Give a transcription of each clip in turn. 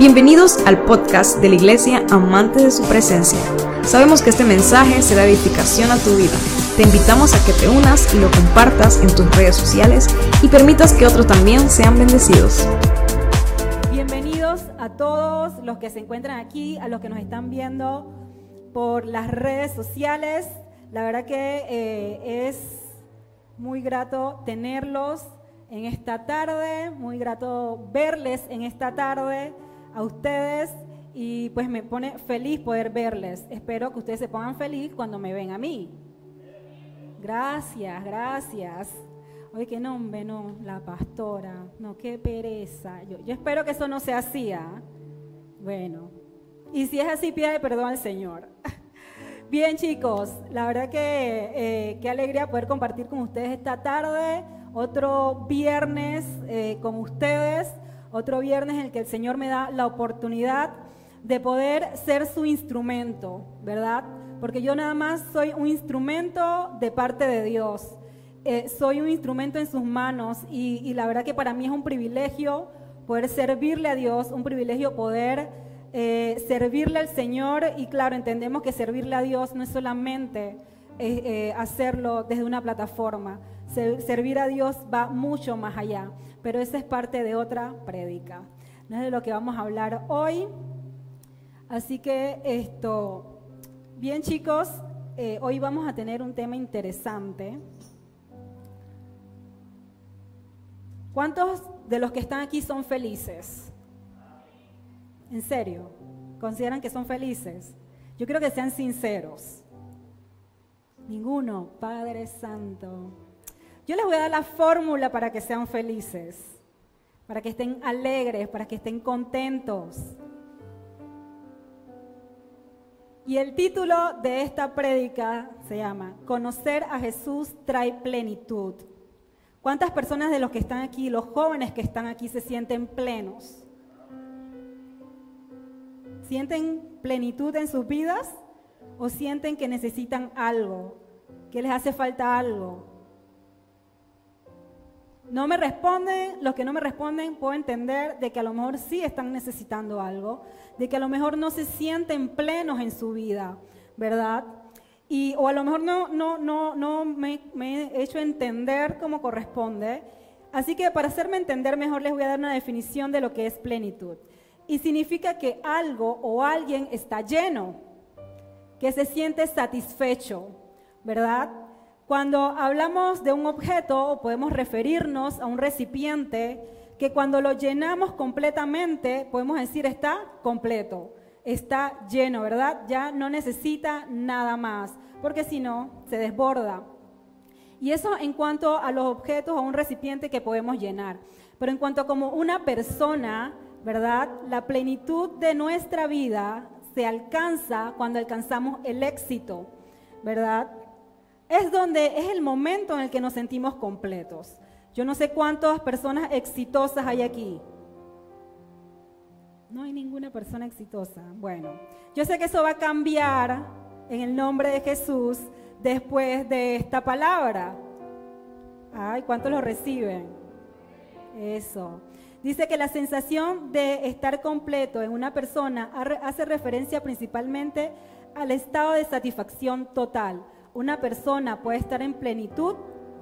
Bienvenidos al podcast de la Iglesia Amante de su Presencia. Sabemos que este mensaje será edificación a tu vida. Te invitamos a que te unas y lo compartas en tus redes sociales y permitas que otros también sean bendecidos. Bienvenidos a todos los que se encuentran aquí, a los que nos están viendo por las redes sociales. La verdad que eh, es muy grato tenerlos en esta tarde, muy grato verles en esta tarde a ustedes y pues me pone feliz poder verles. Espero que ustedes se pongan feliz cuando me ven a mí. Gracias, gracias. Oye, qué nombre, no, la pastora, no, qué pereza. Yo, yo espero que eso no sea así, ¿ah? Bueno, y si es así, pide perdón al Señor. Bien, chicos, la verdad que eh, qué alegría poder compartir con ustedes esta tarde, otro viernes eh, con ustedes. Otro viernes en el que el Señor me da la oportunidad de poder ser su instrumento, ¿verdad? Porque yo nada más soy un instrumento de parte de Dios. Eh, soy un instrumento en sus manos y, la verdad que para mí es un privilegio poder servirle a Dios, un privilegio poder eh, servirle al Señor y claro, entendemos que servirle a Dios no es solamente eh, hacerlo desde una plataforma, servir a Dios va mucho más allá pero esa es parte de otra prédica. No es de lo que vamos a hablar hoy. Así que esto, bien chicos, eh, hoy vamos a tener un tema interesante. ¿Cuántos de los que están aquí son felices? ¿En serio? ¿Consideran que son felices? Yo quiero que sean sinceros. Ninguno, Padre Santo. Yo les voy a dar la fórmula para que sean felices, para que estén alegres, para que estén contentos. Y el título de esta prédica se llama Conocer a Jesús trae plenitud. ¿Cuántas personas de los que están aquí, los jóvenes que están aquí, se sienten plenos? ¿Sienten plenitud en sus vidas o sienten que necesitan algo, que les hace falta algo? No me responden, los que no me responden puedo entender de que a lo mejor sí están necesitando algo, de que a lo mejor no se sienten plenos en su vida, ¿verdad? Y, o a lo mejor no, no, no, no me, he hecho entender como corresponde. Así que para hacerme entender mejor les voy a dar una definición de lo que es plenitud. Y significa que algo o alguien está lleno, que se siente satisfecho, ¿verdad? Cuando hablamos de un objeto, podemos referirnos a un recipiente que cuando lo llenamos completamente, podemos decir está completo, está lleno, ¿verdad? Ya no necesita nada más, porque si no, se desborda. Y eso en cuanto a los objetos o un recipiente que podemos llenar. Pero en cuanto a como una persona, ¿verdad? La plenitud de nuestra vida se alcanza cuando alcanzamos el éxito, ¿verdad? Es donde es el momento en el que nos sentimos completos. Yo no sé cuántas personas exitosas hay aquí. No hay ninguna persona exitosa. Bueno, yo sé que eso va a cambiar en el nombre de Jesús después de esta palabra. Ay, ¿cuántos lo reciben? Eso. Dice que la sensación de estar completo en una persona hace referencia principalmente al estado de satisfacción total una persona puede estar en plenitud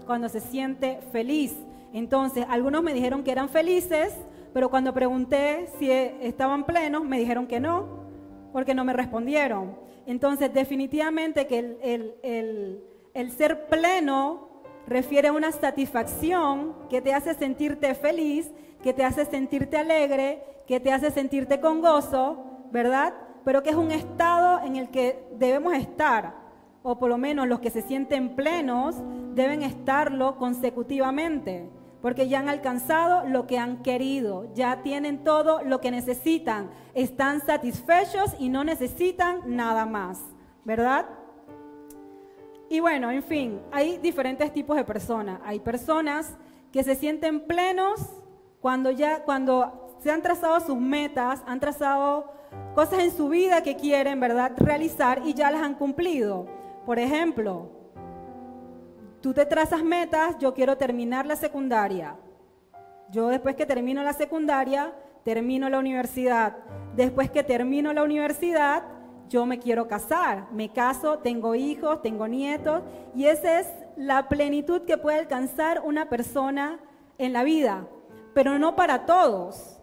cuando se siente feliz. Entonces, algunos me dijeron que eran felices, pero cuando pregunté si estaban plenos, me dijeron que no, porque no me respondieron. Entonces, definitivamente que el, el ser pleno refiere a una satisfacción que te hace sentirte feliz, que te hace sentirte alegre, que te hace sentirte con gozo, ¿verdad? Pero que es un estado en el que debemos estar o por lo menos los que se sienten plenos, deben estarlo consecutivamente, porque ya han alcanzado lo que han querido, ya tienen todo lo que necesitan, están satisfechos y no necesitan nada más, ¿verdad? Y bueno, en fin, hay diferentes tipos de personas. Hay personas que se sienten plenos cuando ya cuando se han trazado sus metas, han trazado cosas en su vida que quieren, ¿verdad?, realizar y ya las han cumplido. Por ejemplo, tú te trazas metas, yo quiero terminar la secundaria. Yo después que termino la secundaria, termino la universidad. Después que termino la universidad, yo me quiero casar. Me caso, tengo hijos, tengo nietos. Y esa es la plenitud que puede alcanzar una persona en la vida. Pero no para todos.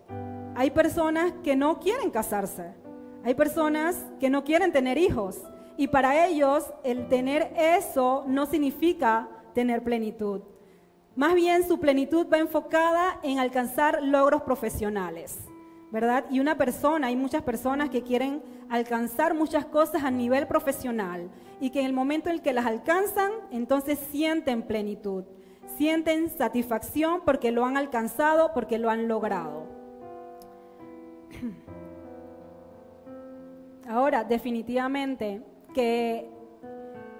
Hay personas que no quieren casarse. Hay personas que no quieren tener hijos. Y para ellos el tener eso no significa tener plenitud. Más bien su plenitud va enfocada en alcanzar logros profesionales, ¿verdad? Y una persona, hay muchas personas que quieren alcanzar muchas cosas a nivel profesional y que en el momento en el que las alcanzan, entonces sienten plenitud, sienten satisfacción porque lo han alcanzado, porque lo han logrado. Ahora, definitivamente que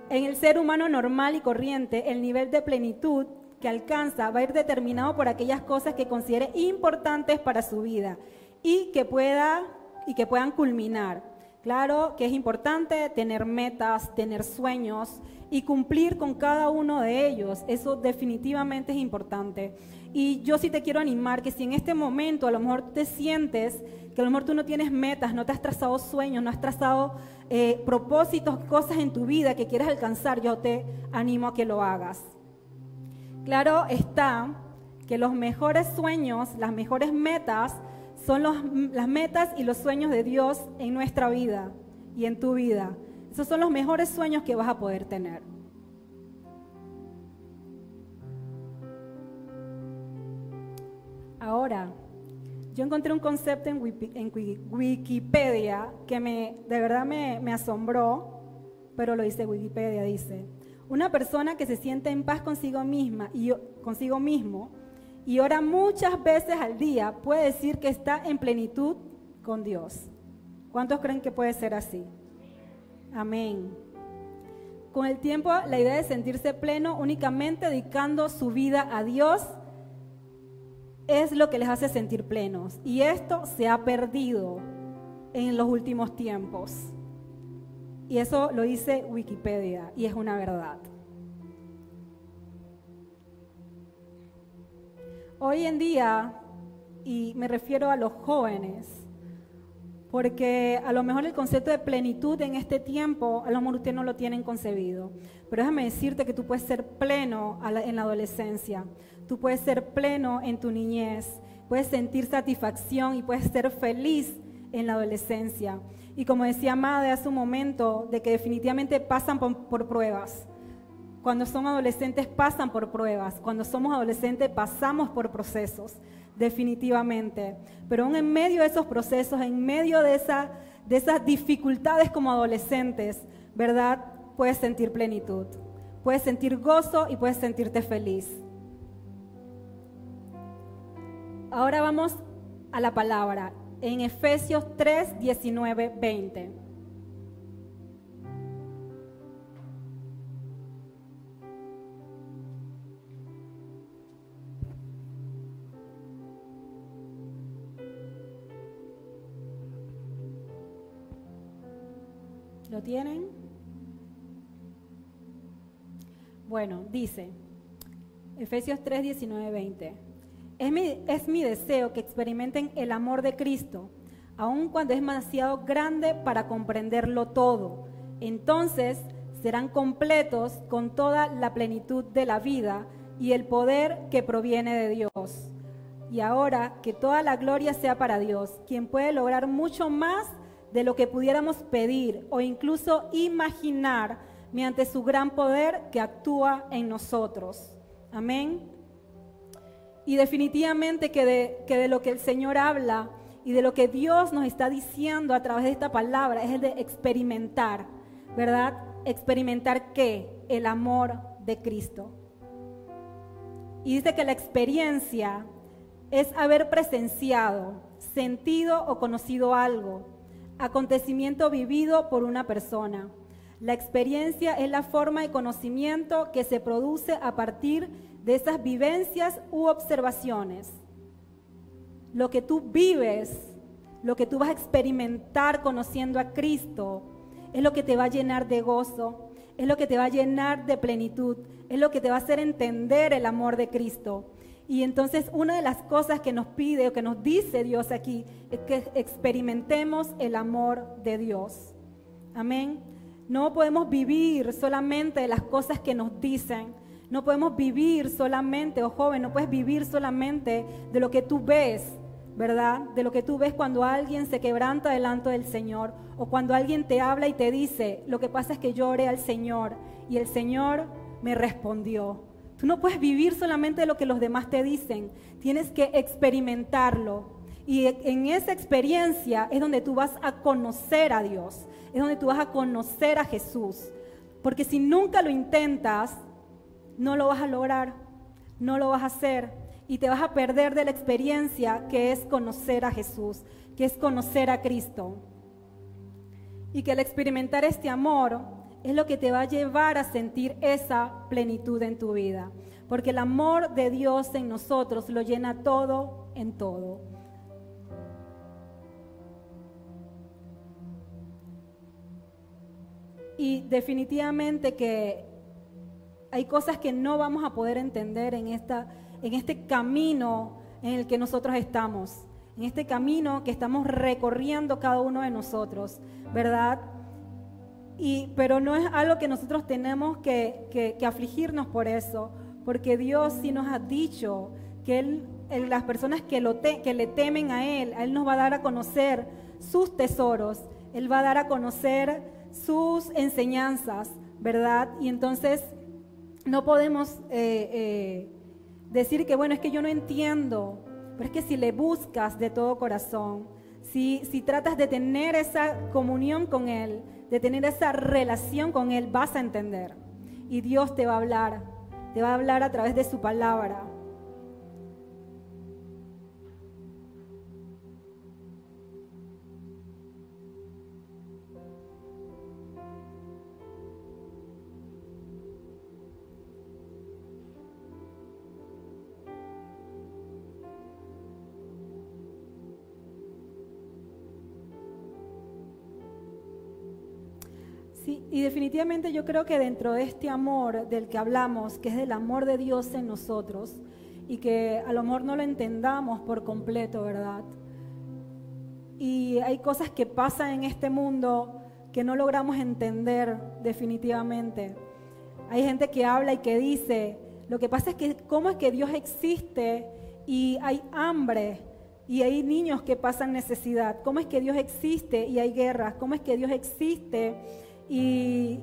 en el ser humano normal y corriente, el nivel de plenitud que alcanza va a ir determinado por aquellas cosas que considere importantes para su vida y que pueda y que puedan culminar. Claro que es importante tener metas, tener sueños y cumplir con cada uno de ellos. Eso definitivamente es importante. Y yo sí te quiero animar que si en este momento a lo mejor te sientes que a lo mejor tú no tienes metas, no te has trazado sueños, no has trazado eh, propósitos, cosas en tu vida que quieres alcanzar, yo te animo a que lo hagas. Claro está que los mejores sueños, las mejores metas, son las metas y los sueños de Dios en nuestra vida y en tu vida. Esos son los mejores sueños que vas a poder tener. Ahora, yo encontré un concepto en, Wikipedia que me, de verdad me, me asombró, pero lo dice Wikipedia, dice, una persona que se siente en paz consigo misma y consigo mismo y ora muchas veces al día puede decir que está en plenitud con Dios. ¿Cuántos creen que puede ser así? Amén. Con el tiempo, la idea de sentirse pleno únicamente dedicando su vida a Dios es lo que les hace sentir plenos. Y esto se ha perdido en los últimos tiempos. Y eso lo dice Wikipedia y es una verdad. Hoy en día, y me refiero a los jóvenes, porque a lo mejor el concepto de plenitud en este tiempo, a lo mejor ustedes no lo tienen concebido, pero déjame decirte que tú puedes ser pleno en la adolescencia, tú puedes ser pleno en tu niñez, puedes sentir satisfacción y puedes ser feliz en la adolescencia. Y como decía Madre hace un momento, de que definitivamente pasan por, pruebas. Cuando son adolescentes pasan por pruebas. Cuando somos adolescentes pasamos por procesos, definitivamente. Pero aún en medio de esos procesos, en medio de, esa, de esas dificultades como adolescentes, ¿verdad? Puedes sentir plenitud. Puedes sentir gozo y puedes sentirte feliz. Ahora vamos a la palabra en Efesios 3, 19, 20. ¿Lo tienen? Bueno, dice Efesios 3, 19, 20. Es mi, deseo que experimenten el amor de Cristo, aun cuando es demasiado grande para comprenderlo todo. Entonces serán completos con toda la plenitud de la vida y el poder que proviene de Dios. Y ahora que toda la gloria sea para Dios, quien puede lograr mucho más de lo que pudiéramos pedir o incluso imaginar mediante su gran poder que actúa en nosotros. Amén. Y definitivamente que de, que de lo que el Señor habla y de lo que Dios nos está diciendo a través de esta palabra es el de experimentar, ¿verdad? Experimentar qué? El amor de Cristo. Y dice que la experiencia es haber presenciado, sentido o conocido algo, acontecimiento vivido por una persona. La experiencia es la forma de conocimiento que se produce a partir de esas vivencias u observaciones. Lo que tú vives, lo que tú vas a experimentar conociendo a Cristo, es lo que te va a llenar de gozo, es lo que te va a llenar de plenitud, es lo que te va a hacer entender el amor de Cristo. Y entonces una de las cosas que nos pide o que nos dice Dios aquí es que experimentemos el amor de Dios. Amén. No podemos vivir solamente de las cosas que nos dicen. No podemos vivir solamente, o oh joven, no puedes vivir solamente de lo que tú ves, ¿verdad? De lo que tú ves cuando alguien se quebranta delante del Señor o cuando alguien te habla y te dice, lo que pasa es que yo al Señor y el Señor me respondió. Tú no puedes vivir solamente de lo que los demás te dicen, tienes que experimentarlo. Y en esa experiencia es donde tú vas a conocer a Dios, es donde tú vas a conocer a Jesús. Porque si nunca lo intentas, no lo vas a lograr, no lo vas a hacer y te vas a perder de la experiencia que es conocer a Jesús, que es conocer a Cristo. Y que al experimentar este amor es lo que te va a llevar a sentir esa plenitud en tu vida. Porque el amor de Dios en nosotros lo llena todo en todo. Y definitivamente que hay cosas que no vamos a poder entender en, esta, en este camino en el que nosotros estamos, en este camino que estamos recorriendo cada uno de nosotros, ¿verdad? pero no es algo que nosotros tenemos que, afligirnos por eso, porque Dios sí nos ha dicho que él, las personas que, lo que le temen a Él, a Él nos va a dar a conocer sus tesoros, Él va a dar a conocer sus enseñanzas, ¿verdad? Y entonces no podemos eh, eh, decir que, bueno, es que yo no entiendo, pero es que si le buscas de todo corazón, si, si tratas de tener esa comunión con Él, de tener esa relación con Él, vas a entender. Y Dios te va a hablar, te va a hablar a través de su palabra. Definitivamente yo creo que dentro de este amor del que hablamos, que es del amor de Dios en nosotros, y que a lo mejor no lo entendamos por completo, ¿verdad? Y hay cosas que pasan en este mundo que no logramos entender definitivamente. Hay gente que habla y que dice, lo que pasa es que cómo es que Dios existe y hay hambre y hay niños que pasan necesidad, cómo es que Dios existe y hay guerras, cómo es que Dios existe y,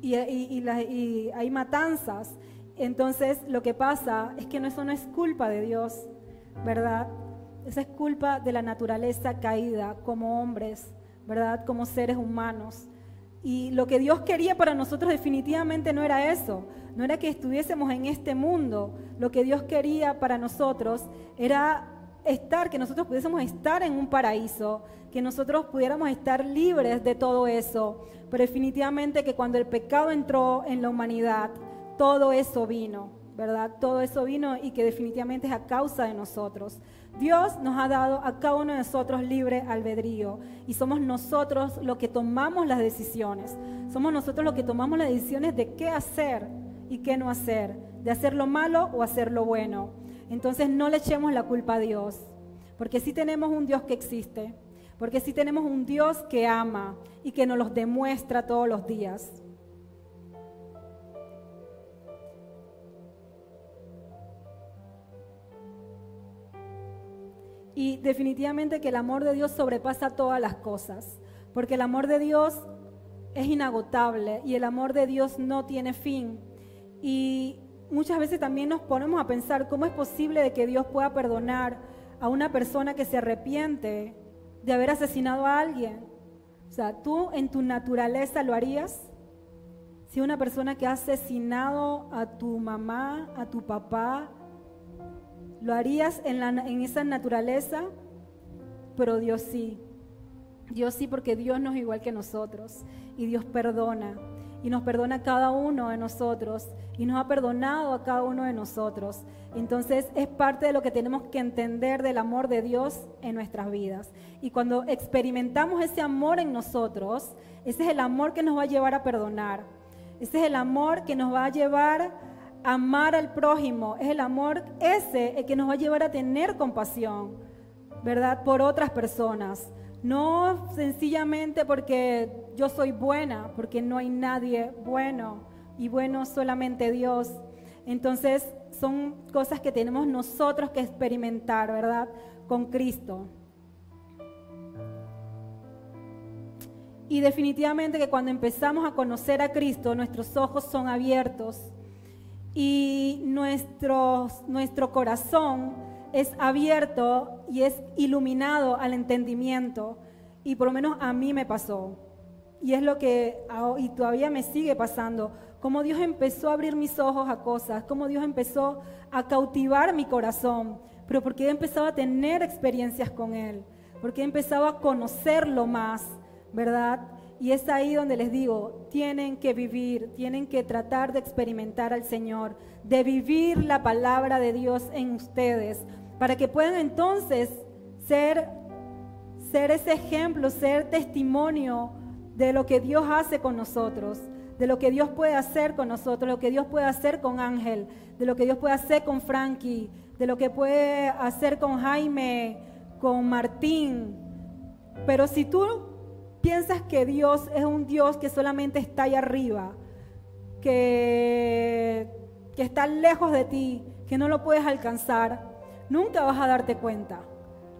y, hay matanzas. Entonces lo que pasa es que eso no es culpa de Dios, ¿verdad? Esa es culpa de la naturaleza caída como hombres, ¿verdad? Como seres humanos. Y lo que Dios quería para nosotros definitivamente no era eso, no era que estuviésemos en este mundo. Lo que Dios quería para nosotros era estar, que nosotros pudiésemos estar en un paraíso, que nosotros pudiéramos estar libres de todo eso. Pero definitivamente que cuando el pecado entró en la humanidad, todo eso vino, ¿verdad? Todo eso vino y que definitivamente es a causa de nosotros. Dios nos ha dado a cada uno de nosotros libre albedrío y somos nosotros los que tomamos las decisiones. Somos nosotros los que tomamos las decisiones de qué hacer y qué no hacer, de hacer lo malo o hacer lo bueno. Entonces no le echemos la culpa a Dios, porque sí tenemos un Dios que existe, porque sí tenemos un Dios que ama y que nos los demuestra todos los días. Y definitivamente que el amor de Dios sobrepasa todas las cosas, porque el amor de Dios es inagotable y el amor de Dios no tiene fin. Y muchas veces también nos ponemos a pensar cómo es posible de que Dios pueda perdonar a una persona que se arrepiente de haber asesinado a alguien. O sea, tú en tu naturaleza lo harías. Si una persona que ha asesinado a tu mamá, a tu papá, lo harías en, en esa naturaleza, pero Dios sí. Dios sí, porque Dios no es igual que nosotros y Dios perdona y nos perdona a cada uno de nosotros y nos ha perdonado a cada uno de nosotros. Entonces es parte de lo que tenemos que entender del amor de Dios en nuestras vidas. Y cuando experimentamos ese amor en nosotros, ese es el amor que nos va a llevar a perdonar. Ese es el amor que nos va a llevar amar al prójimo, es el amor ese el que nos va a llevar a tener compasión, ¿verdad? Por otras personas. No sencillamente porque yo soy buena, porque no hay nadie bueno y bueno solamente Dios. Entonces son cosas que tenemos nosotros que experimentar, ¿verdad? Con Cristo. Y definitivamente que cuando empezamos a conocer a Cristo, nuestros ojos son abiertos y nuestro, nuestro corazón es abierto y es iluminado al entendimiento. Y por lo menos a mí me pasó. Y es lo que, y todavía me sigue pasando, como Dios empezó a abrir mis ojos a cosas, como Dios empezó a cautivar mi corazón, pero porque he empezado a tener experiencias con Él, porque he empezado a conocerlo más ¿verdad? Y es ahí donde les digo, tienen que vivir, tienen que tratar de experimentar al Señor, de vivir la palabra de Dios en ustedes, para que puedan entonces ser, ser ese ejemplo, ser testimonio de lo que Dios hace con nosotros, de lo que Dios puede hacer con nosotros, lo que Dios puede hacer con Ángel, de lo que Dios puede hacer con Frankie, de lo que puede hacer con Jaime, con Martín. Pero si tú piensas que Dios es un Dios que solamente está ahí arriba, que, que está lejos de ti, que no lo puedes alcanzar, nunca vas a darte cuenta.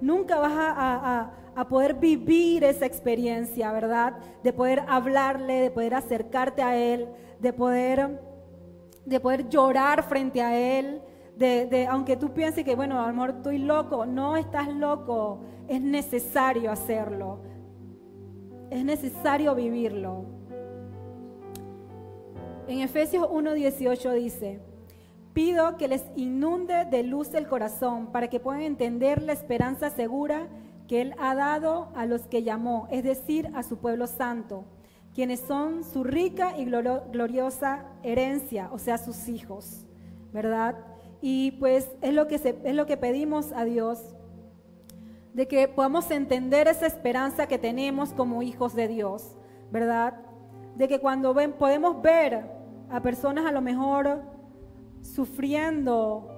Nunca vas a, a, poder vivir esa experiencia, ¿verdad? De poder hablarle, de poder acercarte a Él, de poder, de poder llorar frente a Él, de, de, aunque tú pienses que, bueno, amor, estoy loco, no estás loco, es necesario hacerlo. Es necesario vivirlo. En Efesios 1:18 dice, pido que les inunde de luz el corazón para que puedan entender la esperanza segura que Él ha dado a los que llamó, es decir, a su pueblo santo, quienes son su rica y gloriosa herencia, o sea, sus hijos, ¿verdad? Y pues es lo que, es lo que pedimos a Dios de que podamos entender esa esperanza que tenemos como hijos de Dios, ¿verdad? De que cuando ven, podemos ver a personas a lo mejor sufriendo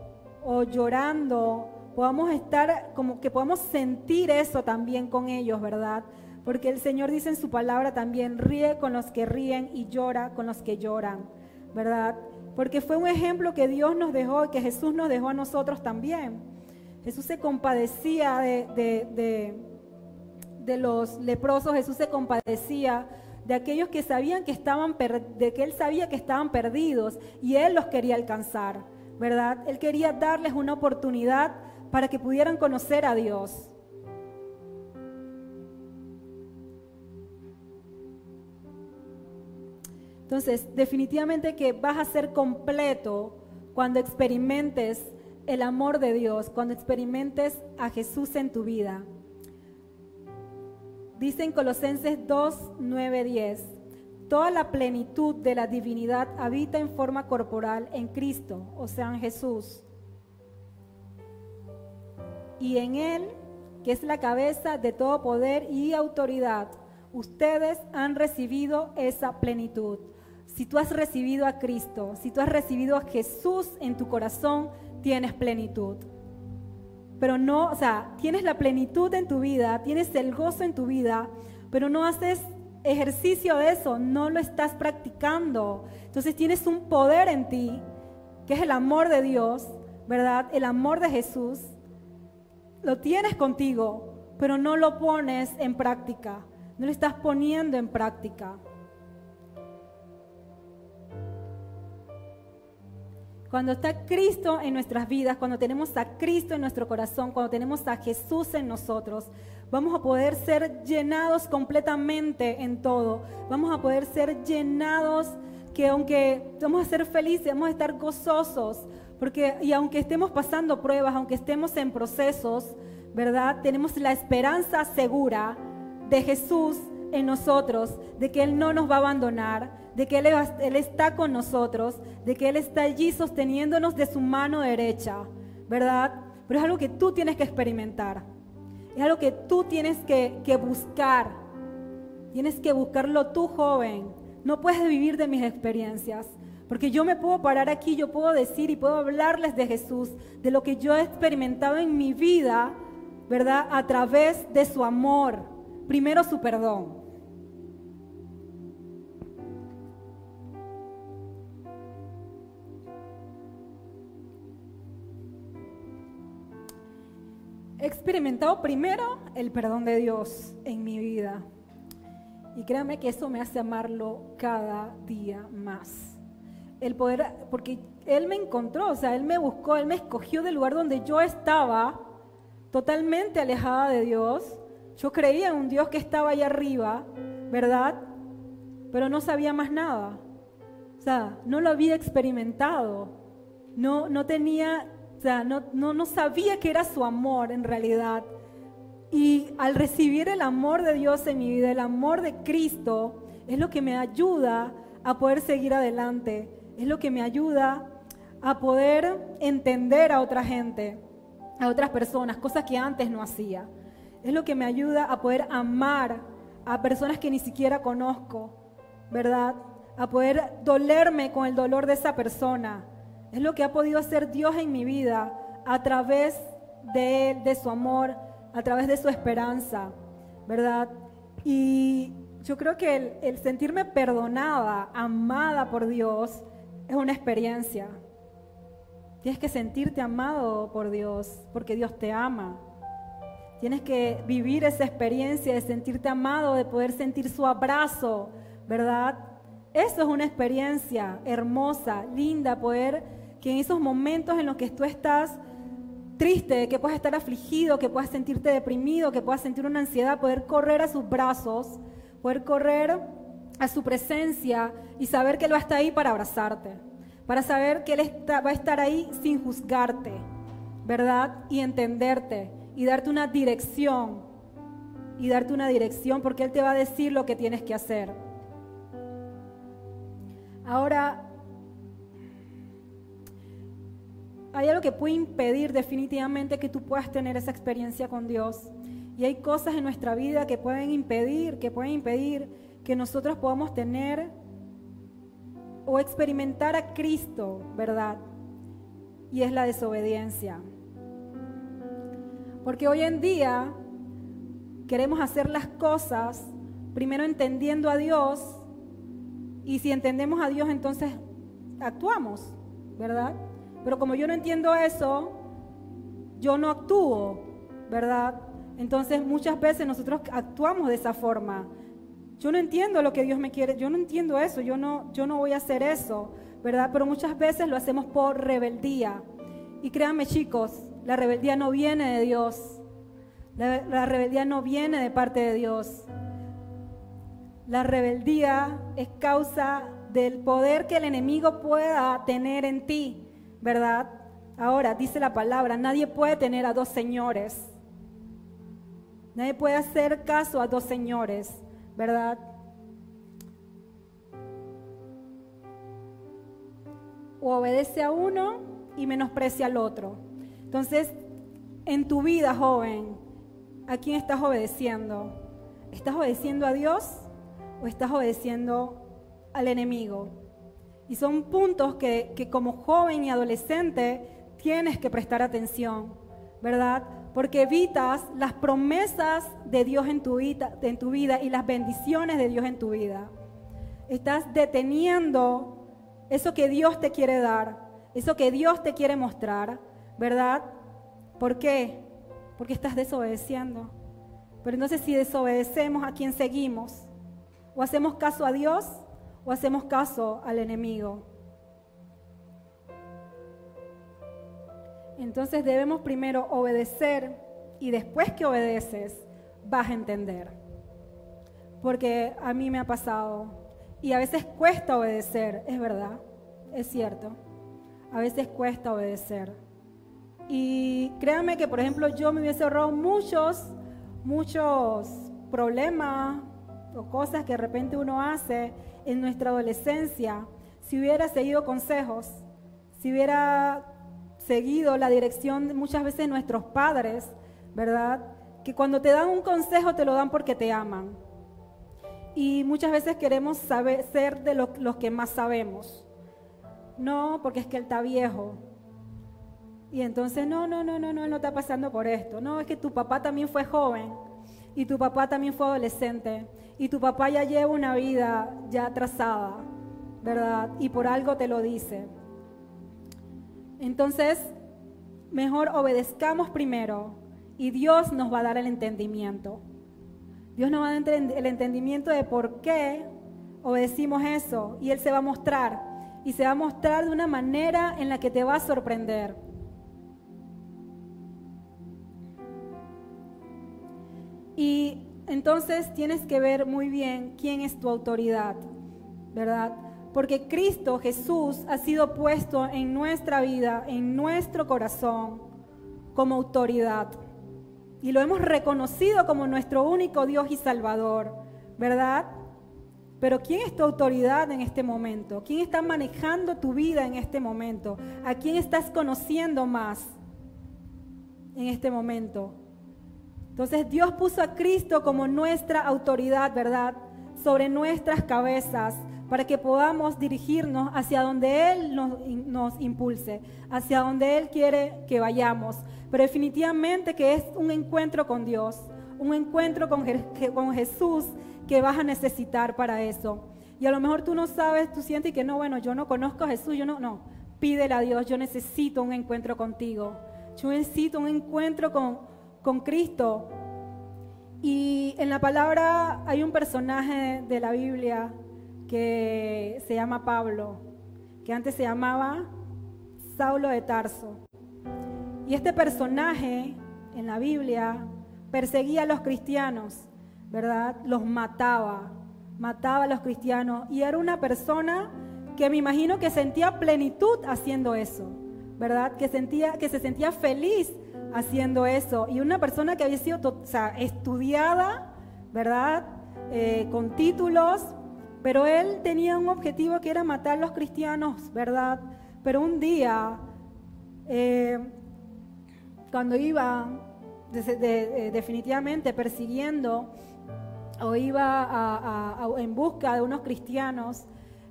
o llorando, podamos estar como que podamos sentir eso también con ellos, ¿verdad? Porque el Señor dice en su palabra también, ríe con los que ríen y llora con los que lloran, ¿verdad? Porque fue un ejemplo que Dios nos dejó y que Jesús nos dejó a nosotros también. Jesús se compadecía de, de, los leprosos, Jesús se compadecía de aquellos que sabían que estaban, de que él sabía que estaban perdidos y él los quería alcanzar, ¿verdad? Él quería darles una oportunidad para que pudieran conocer a Dios. Entonces, definitivamente que vas a ser completo cuando experimentes el amor de Dios, cuando experimentes a Jesús en tu vida. Dice en Colosenses 2, 9, 10, toda la plenitud de la divinidad habita en forma corporal en Cristo, o sea, en Jesús. Y en Él, que es la cabeza de todo poder y autoridad, ustedes han recibido esa plenitud. Si tú has recibido a Cristo, si tú has recibido a Jesús en tu corazón, tienes plenitud. Pero no, o sea, tienes la plenitud en tu vida, tienes el gozo en tu vida, pero no haces ejercicio de eso, no lo estás practicando. Entonces tienes un poder en ti, que es el amor de Dios, ¿verdad? El amor de Jesús. Lo tienes contigo, pero no lo pones en práctica, no lo estás poniendo en práctica. Cuando está Cristo en nuestras vidas, cuando tenemos a Cristo en nuestro corazón, cuando tenemos a Jesús en nosotros, vamos a poder ser llenados completamente en todo. Vamos a poder ser llenados que aunque vamos a ser felices, vamos a estar gozosos, porque y aunque estemos pasando pruebas, aunque estemos en procesos, ¿verdad? Tenemos la esperanza segura de Jesús en nosotros, de que Él no nos va a abandonar, de que él, está con nosotros, de que Él está allí sosteniéndonos de su mano derecha, ¿verdad? Pero es algo que tú tienes que experimentar, es algo que tú tienes que, que buscar, tienes que buscarlo tú joven, no puedes vivir de mis experiencias, Porque yo me puedo parar aquí, yo puedo decir y puedo hablarles de Jesús, de lo que yo he experimentado en mi vida, ¿verdad? A través de su amor. Primero su perdón. He experimentado primero el perdón de Dios en mi vida. Y créanme que eso me hace amarlo cada día más. El poder, porque Él me encontró, o sea, Él me buscó, Él me escogió del lugar donde yo estaba, totalmente alejada de Dios. Yo creía en un Dios que estaba ahí arriba, ¿verdad? Pero no sabía más nada. O sea, no lo había experimentado. No, no tenía, o sea, no, no, no sabía que era su amor en realidad. Y al recibir el amor de Dios en mi vida, el amor de Cristo, es lo que me ayuda a poder seguir adelante, es lo que me ayuda a poder entender a otra gente, a otras personas, cosas que antes no hacía. Es lo que me ayuda a poder amar a personas que ni siquiera conozco, ¿verdad? A poder dolerme con el dolor de esa persona. Es lo que ha podido hacer Dios en mi vida a través de Él, de su amor, a través de su esperanza, ¿verdad? Y yo creo que el, sentirme perdonada, amada por Dios, es una experiencia. Tienes que sentirte amado por Dios, porque Dios te ama. Tienes que vivir esa experiencia de sentirte amado, de poder sentir su abrazo, ¿verdad? Eso es una experiencia hermosa, linda, poder que en esos momentos en los que tú estás triste, que puedas estar afligido, que puedas sentirte deprimido, que puedas sentir una ansiedad, poder correr a sus brazos, poder correr a su presencia y saber que Él va a estar ahí para abrazarte, para saber que Él va a estar ahí sin juzgarte, ¿verdad? Y entenderte y darte una dirección, y darte una dirección porque Él te va a decir lo que tienes que hacer. Ahora, hay algo que puede impedir definitivamente que tú puedas tener esa experiencia con Dios. Y hay cosas en nuestra vida que pueden impedir, que pueden impedir que nosotros podamos tener o experimentar a Cristo, ¿verdad? Y es la desobediencia. Porque hoy en día queremos hacer las cosas primero entendiendo a Dios y si entendemos a Dios entonces actuamos, ¿verdad? Pero como yo no entiendo eso, yo no actúo, ¿verdad? Entonces muchas veces nosotros actuamos de esa forma. Yo no entiendo lo que Dios me quiere, yo no entiendo eso, yo no, yo no voy a hacer eso, ¿verdad? Pero muchas veces lo hacemos por rebeldía. Y créanme chicos, la rebeldía no viene de Dios. La, la rebeldía no viene de parte de Dios. La rebeldía es causa del poder que el enemigo pueda tener en ti. ¿Verdad? Ahora dice la palabra, nadie puede tener a dos señores. Nadie puede hacer caso a dos señores, ¿verdad? O obedece a uno y menosprecia al otro. Entonces, en tu vida, joven, ¿a quién estás obedeciendo? ¿Estás obedeciendo a Dios o estás obedeciendo al enemigo? Y son puntos que, como joven y adolescente tienes que prestar atención, ¿verdad? Porque evitas las promesas de Dios en tu, vida, y las bendiciones de Dios en tu vida. Estás deteniendo eso que Dios te quiere dar, eso que Dios te quiere mostrar, ¿verdad? ¿Por qué? Porque estás desobedeciendo. Pero entonces si desobedecemos, ¿a quién seguimos? ¿O hacemos caso a Dios o hacemos caso al enemigo. Entonces debemos primero obedecer y después que obedeces vas a entender. Porque a mí me ha pasado y a veces cuesta obedecer, es verdad, es cierto. A veces cuesta obedecer. Y créanme que, por ejemplo, yo me hubiese ahorrado muchos, muchos problemas o cosas que de repente uno hace en nuestra adolescencia, si hubiera seguido consejos, si hubiera seguido la dirección muchas veces nuestros padres, ¿verdad? Que cuando te dan un consejo te lo dan porque te aman. Y muchas veces queremos saber, ser de los que más sabemos. no, porque es que él está viejo. Y entonces, no, no, no, no, no, no está pasando por esto. No, es que tu papá también fue joven y tu papá también fue adolescente y tu papá ya lleva una vida ya trazada, ¿verdad? Y por algo te lo dice. Entonces, mejor obedezcamos primero y Dios nos va a dar el entendimiento. Dios nos va a dar el entendimiento de por qué obedecimos eso y Él se va a mostrar y se va a mostrar de una manera en la que te va a sorprender. Y entonces tienes que ver muy bien quién es tu autoridad, ¿verdad? Porque Cristo Jesús ha sido puesto en nuestra vida, en nuestro corazón, como autoridad. Y lo hemos reconocido como nuestro único Dios y Salvador, ¿verdad? Pero ¿quién es tu autoridad en este momento? ¿Quién está manejando tu vida en este momento? ¿A quién estás conociendo más en este momento? Entonces Dios puso a Cristo como nuestra autoridad, ¿verdad? Sobre nuestras cabezas para que podamos dirigirnos hacia donde Él nos, impulse, hacia donde Él quiere que vayamos. Pero definitivamente que es un encuentro con Dios, un encuentro con, con Jesús que vas a necesitar para eso. Y a lo mejor tú no sabes, tú sientes que no, bueno, yo no conozco a Jesús, yo no, no. Pídele a Dios, yo necesito un encuentro contigo. Yo necesito un encuentro con, con Cristo. Y en la palabra hay un personaje de la Biblia que se llama Pablo, que antes se llamaba Saulo de Tarso. Y este personaje en la Biblia perseguía a los cristianos ¿verdad? Los mataba, mataba a los cristianos y era una persona que me imagino que sentía plenitud haciendo eso, ¿verdad? Que, sentía, que se sentía feliz haciendo eso y una persona que había sido estudiada, ¿verdad? Eh, con títulos, pero él tenía un objetivo que era matar a los cristianos, ¿verdad? Pero un día, eh, cuando iba definitivamente persiguiendo o iba en busca de unos cristianos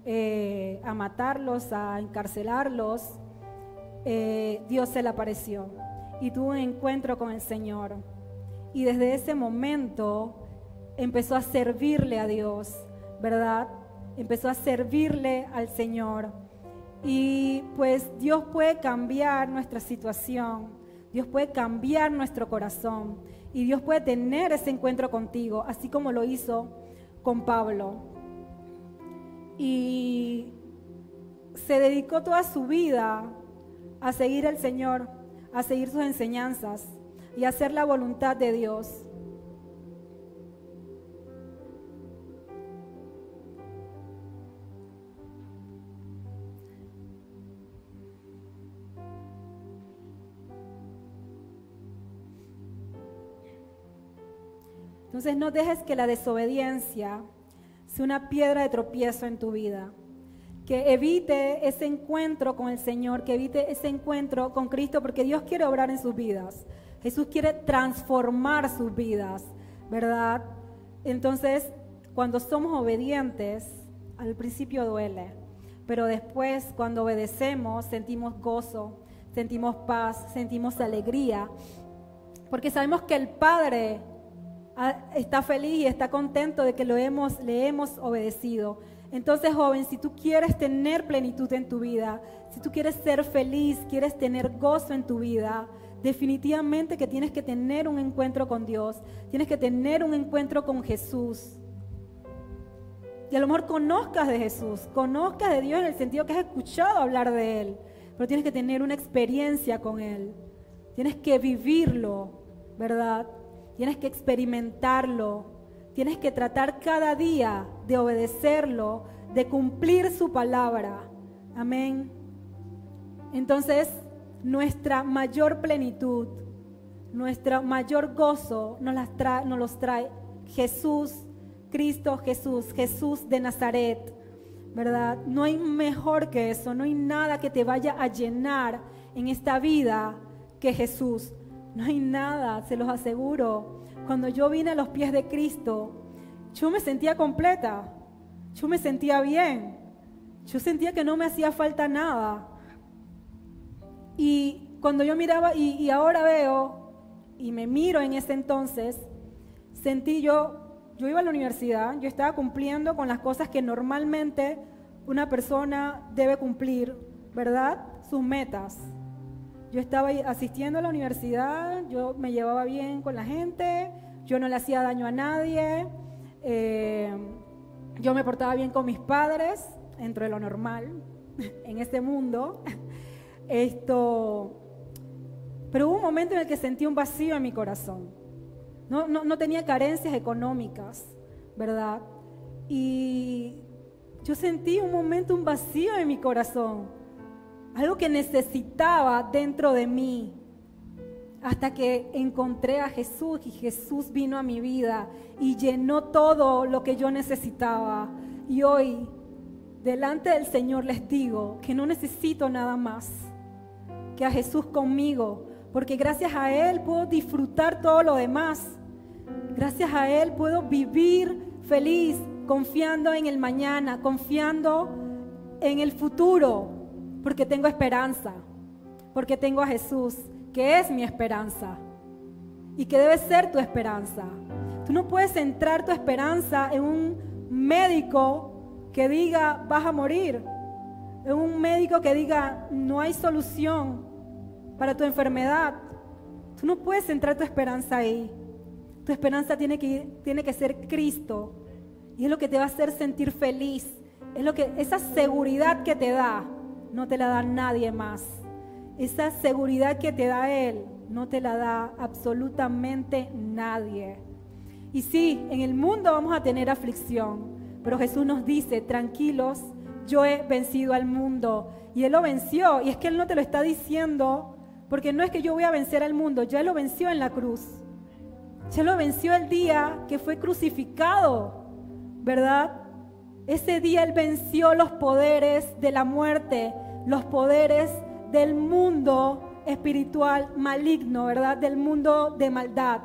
eh, a matarlos, a encarcelarlos, eh, Dios se le apareció y tuvo un encuentro con el Señor. Y desde ese momento empezó a servirle a Dios, ¿verdad? Empezó a servirle al Señor. Y pues Dios puede cambiar nuestra situación, Dios puede cambiar nuestro corazón. Y Dios puede tener ese encuentro contigo, así como lo hizo con Pablo. Y se dedicó toda su vida a seguir al Señor, a seguir sus enseñanzas y a hacer la voluntad de Dios. Entonces no dejes que la desobediencia sea una piedra de tropiezo en tu vida. Que evite ese encuentro con el Señor, que evite ese encuentro con Cristo, porque Dios quiere obrar en sus vidas. Jesús quiere transformar sus vidas, ¿verdad? Entonces, cuando somos obedientes, al principio duele, pero después cuando obedecemos sentimos gozo, sentimos paz, sentimos alegría, porque sabemos que el Padre está feliz y está contento de que lo hemos, le hemos obedecido. Entonces, joven, si tú quieres tener plenitud en tu vida, si tú quieres ser feliz, quieres tener gozo en tu vida, definitivamente que tienes que tener un encuentro con Dios, tienes que tener un encuentro con Jesús. Y a lo mejor conozcas de Jesús, conozcas de Dios en el sentido que has escuchado hablar de Él, pero tienes que tener una experiencia con Él, tienes que vivirlo, ¿verdad? tienes que experimentarlo, tienes que tratar cada día de obedecerlo, de cumplir su palabra. Amén. Entonces, nuestra mayor plenitud, nuestro mayor gozo nos, las trae, nos los trae Jesús, Cristo Jesús, Jesús de Nazaret, ¿verdad? No hay mejor que eso, no hay nada que te vaya a llenar en esta vida que Jesús. No hay nada, se los aseguro. Cuando yo vine a los pies de Cristo, yo me sentía completa, yo me sentía bien, Yo sentía que no me hacía falta nada. Y cuando yo miraba, y, ahora veo, y me miro en ese entonces, sentí yo, yo iba a la universidad, yo estaba cumpliendo con las cosas que normalmente una persona debe cumplir, ¿verdad? Sus metas. Yo estaba asistiendo a la universidad, yo me llevaba bien con la gente, yo no le hacía daño a nadie, eh, yo me portaba bien con mis padres, dentro de lo normal en este mundo. Esto, pero hubo un momento en el que sentí un vacío en mi corazón. No, no tenía carencias económicas, ¿verdad? Y yo sentí un momento un vacío en mi corazón algo que necesitaba dentro de mí. Hasta que encontré a Jesús y Jesús vino a mi vida y llenó todo lo que yo necesitaba. Y hoy, delante del Señor, les digo que no necesito nada más que a Jesús conmigo, porque gracias a Él puedo disfrutar todo lo demás. Gracias a Él puedo vivir feliz, confiando en el mañana, confiando en el futuro, porque tengo esperanza, porque tengo a Jesús, que es mi esperanza y que debe ser tu esperanza. Tú no puedes centrar tu esperanza en un médico que diga vas a morir, en un médico que diga no hay solución para tu enfermedad. Tú no puedes centrar tu esperanza ahí. Tu esperanza tiene que, tiene que ser Cristo y es lo que te va a hacer sentir feliz. Es lo que esa seguridad que te da no te la da nadie más. Esa seguridad que te da Él no te la da absolutamente nadie. Y sí, en el mundo vamos a tener aflicción, pero Jesús nos dice, tranquilos, yo he vencido al mundo. Y Él lo venció. Y es que Él no te lo está diciendo, porque no es que yo voy a vencer al mundo, ya lo venció en la cruz. Ya lo venció el día que fue crucificado, ¿verdad? Ese día Él venció los poderes de la muerte, los poderes del mundo espiritual maligno, ¿verdad? Del mundo de maldad.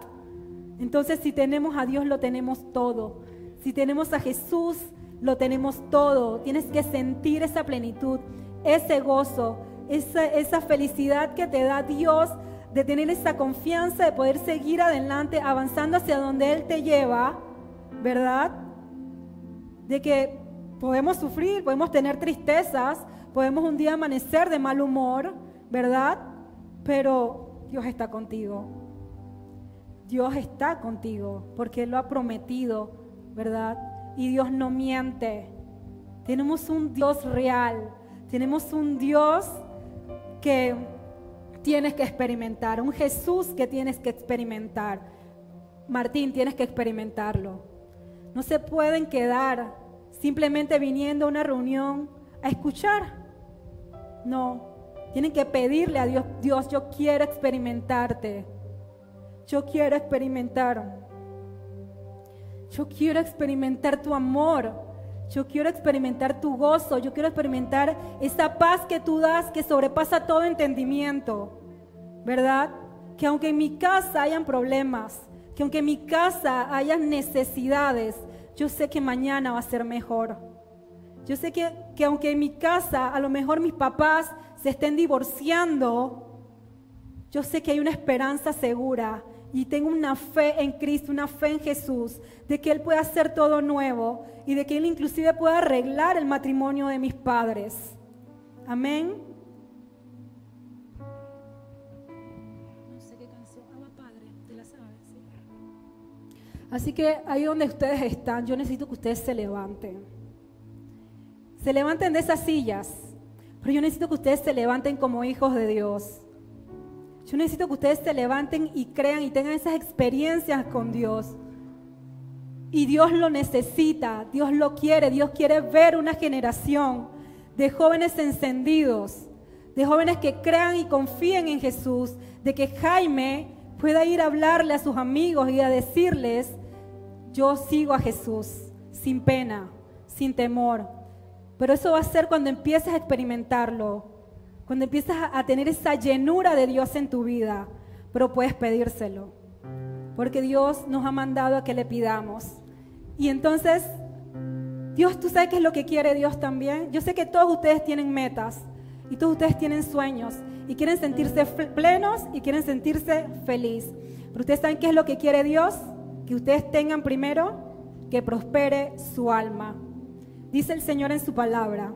Entonces si tenemos a Dios lo tenemos todo. Si tenemos a Jesús lo tenemos todo. Tienes que sentir esa plenitud, ese gozo, esa, esa felicidad que te da Dios de tener esa confianza, de poder seguir adelante, avanzando hacia donde Él te lleva, ¿verdad? De que podemos sufrir, podemos tener tristezas, podemos un día amanecer de mal humor, ¿verdad? Pero Dios está contigo. Dios está contigo porque Él lo ha prometido, ¿verdad? Y Dios no miente. Tenemos un Dios real, tenemos un Dios que tienes que experimentar, un Jesús que tienes que experimentar. Martín, tienes que experimentarlo. No se pueden quedar simplemente viniendo a una reunión a escuchar. No, tienen que pedirle a Dios, Dios, yo quiero experimentarte. Yo quiero experimentar. Yo quiero experimentar tu amor. Yo quiero experimentar tu gozo. Yo quiero experimentar esa paz que tú das que sobrepasa todo entendimiento. ¿Verdad? Que aunque en mi casa hayan problemas, que aunque en mi casa haya necesidades, yo sé que mañana va a ser mejor. Yo sé que, que, aunque en mi casa a lo mejor mis papás se estén divorciando, yo sé que hay una esperanza segura y tengo una fe en Cristo, una fe en Jesús, de que Él puede hacer todo nuevo y de que Él inclusive pueda arreglar el matrimonio de mis padres. Amén. Así que ahí donde ustedes están, yo necesito que ustedes se levanten. Se levanten de esas sillas, pero yo necesito que ustedes se levanten como hijos de Dios. Yo necesito que ustedes se levanten y crean y tengan esas experiencias con Dios. Y Dios lo necesita, Dios lo quiere, Dios quiere ver una generación de jóvenes encendidos, de jóvenes que crean y confíen en Jesús, de que Jaime pueda ir a hablarle a sus amigos y a decirles yo sigo a Jesús sin pena, sin temor. Pero eso va a ser cuando empieces a experimentarlo, cuando empieces a tener esa llenura de Dios en tu vida. Pero puedes pedírselo, porque Dios nos ha mandado a que le pidamos. Y entonces Dios, tú sabes qué es lo que quiere Dios también. Yo sé que todos ustedes tienen metas y todos ustedes tienen sueños y quieren sentirse plenos y quieren sentirse feliz. Pero ustedes saben qué es lo que quiere Dios, que ustedes tengan primero que prospere su alma. Dice el Señor en su palabra.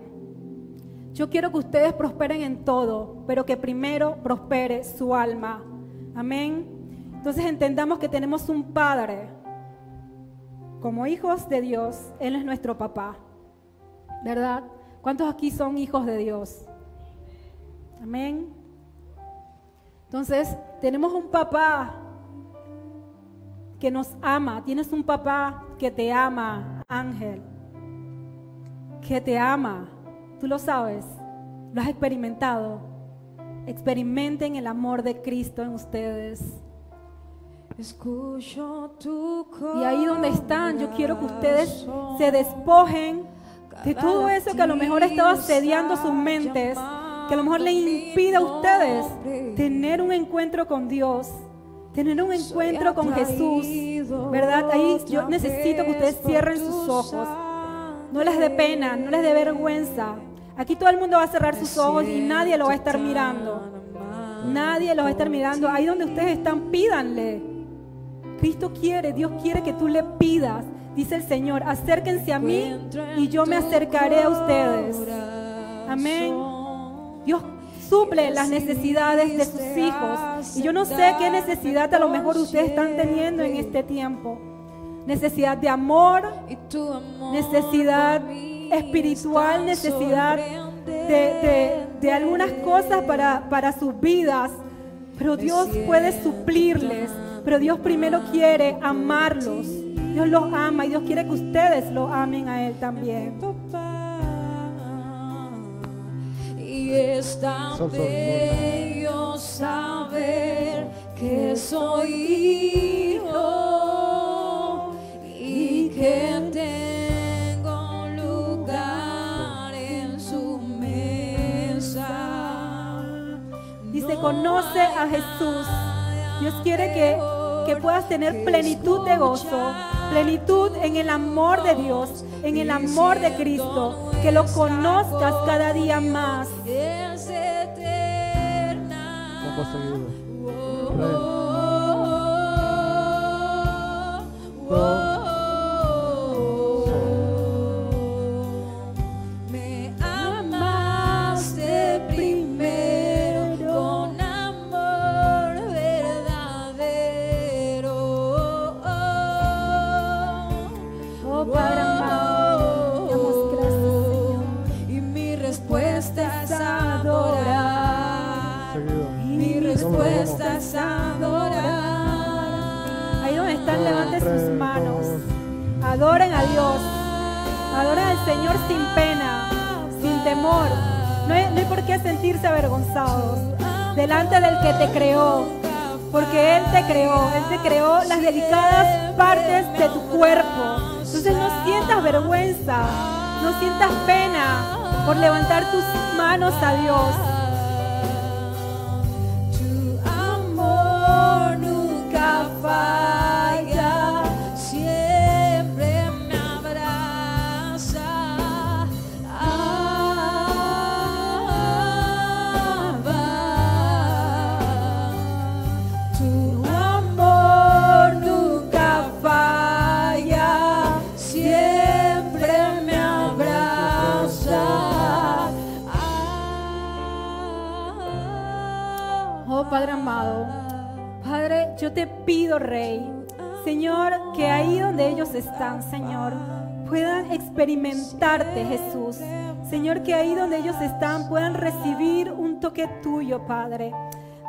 Yo quiero que ustedes prosperen en todo, pero que primero prospere su alma. Amén. Entonces entendamos que tenemos un Padre. Como hijos de Dios, Él es nuestro papá. ¿Verdad? ¿Cuántos aquí son hijos de Dios? Amén. Entonces, tenemos un papá que nos ama. Tienes un papá que te ama, Ángel. Que te ama. Tú lo sabes. Lo has experimentado. Experimenten el amor de Cristo en ustedes. Escucho tu Y ahí donde están, yo quiero que ustedes se despojen de todo eso que a lo mejor estaba asediando sus mentes, que a lo mejor le impide a ustedes tener un encuentro con Dios, tener un encuentro con Jesús, ¿verdad? Ahí yo necesito que ustedes cierren sus ojos. No les dé pena, no les dé vergüenza. Aquí todo el mundo va a cerrar sus ojos y nadie lo va a estar mirando. Nadie los va a estar mirando. Ahí donde ustedes están, pídanle. Cristo quiere, Dios quiere que tú le pidas. Dice el Señor, acérquense a mí y yo me acercaré a ustedes. Amén. Dios suple las necesidades de sus hijos. Y yo no sé qué necesidad a lo mejor ustedes están teniendo en este tiempo. Necesidad de amor, necesidad espiritual, necesidad de, de, algunas cosas para, para sus vidas. Pero Dios puede suplirles. Pero Dios primero quiere amarlos. Dios los ama y Dios quiere que ustedes lo amen a Él también. Y es tan bello saber que soy hijo y que tengo lugar en su mesa. Dice, conoce a Jesús. Dios quiere que que puedas tener plenitud de gozo, plenitud en el amor de Dios, en el amor de Cristo, que lo conozcas cada día más. Adoren pena por levantar tus manos a Dios. Padre amado. Padre, yo te pido, Rey, Señor, que ahí donde ellos están, Señor, puedan experimentarte, Jesús. Señor, que ahí donde ellos están puedan recibir un toque tuyo, Padre.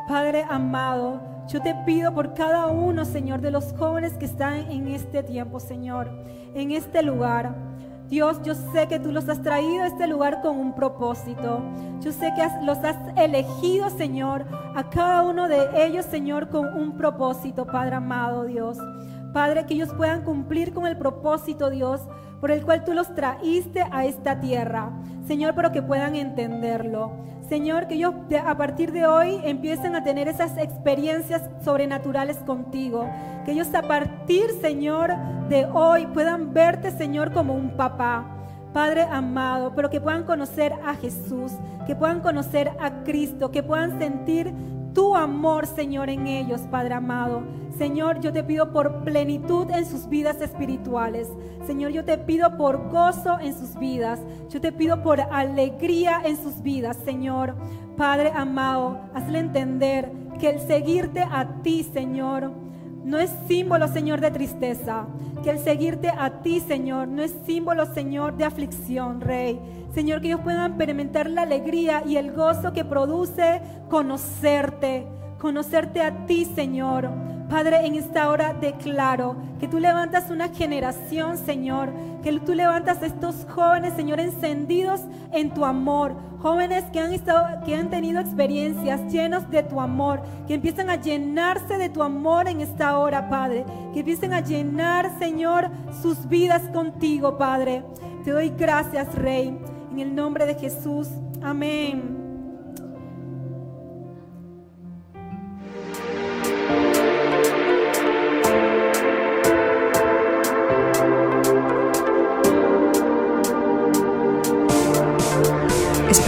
Padre amado, yo te pido por cada uno, Señor, de los jóvenes que están en este tiempo, Señor, en este lugar. Dios, yo sé que tú los has traído a este lugar con un propósito. Yo sé que los has elegido, Señor, a cada uno de ellos, Señor, con un propósito, Padre amado Dios. Padre, que ellos puedan cumplir con el propósito, Dios, por el cual tú los traíste a esta tierra. Señor, pero que puedan entenderlo. Señor, que ellos a partir de hoy empiecen a tener esas experiencias sobrenaturales contigo. Que ellos a partir, Señor, de hoy puedan verte, Señor, como un papá. Padre amado, pero que puedan conocer a Jesús, que puedan conocer a Cristo, que puedan sentir tu amor, Señor, en ellos, Padre amado. Señor, yo te pido por plenitud en sus vidas espirituales. Señor, yo te pido por gozo en sus vidas. Yo te pido por alegría en sus vidas, Señor. Padre amado, hazle entender que el seguirte a ti, Señor, no es símbolo, Señor, de tristeza. Que el seguirte a ti, Señor, no es símbolo, Señor, de aflicción, Rey. Señor, que ellos puedan experimentar la alegría y el gozo que produce conocerte, conocerte a ti, Señor. Padre, en esta hora declaro que tú levantas una generación, Señor, que tú levantas estos jóvenes, Señor, encendidos en tu amor, jóvenes que han estado que han tenido experiencias llenos de tu amor, que empiezan a llenarse de tu amor en esta hora, Padre, que empiecen a llenar, Señor, sus vidas contigo, Padre. Te doy gracias, Rey, en el nombre de Jesús. Amén.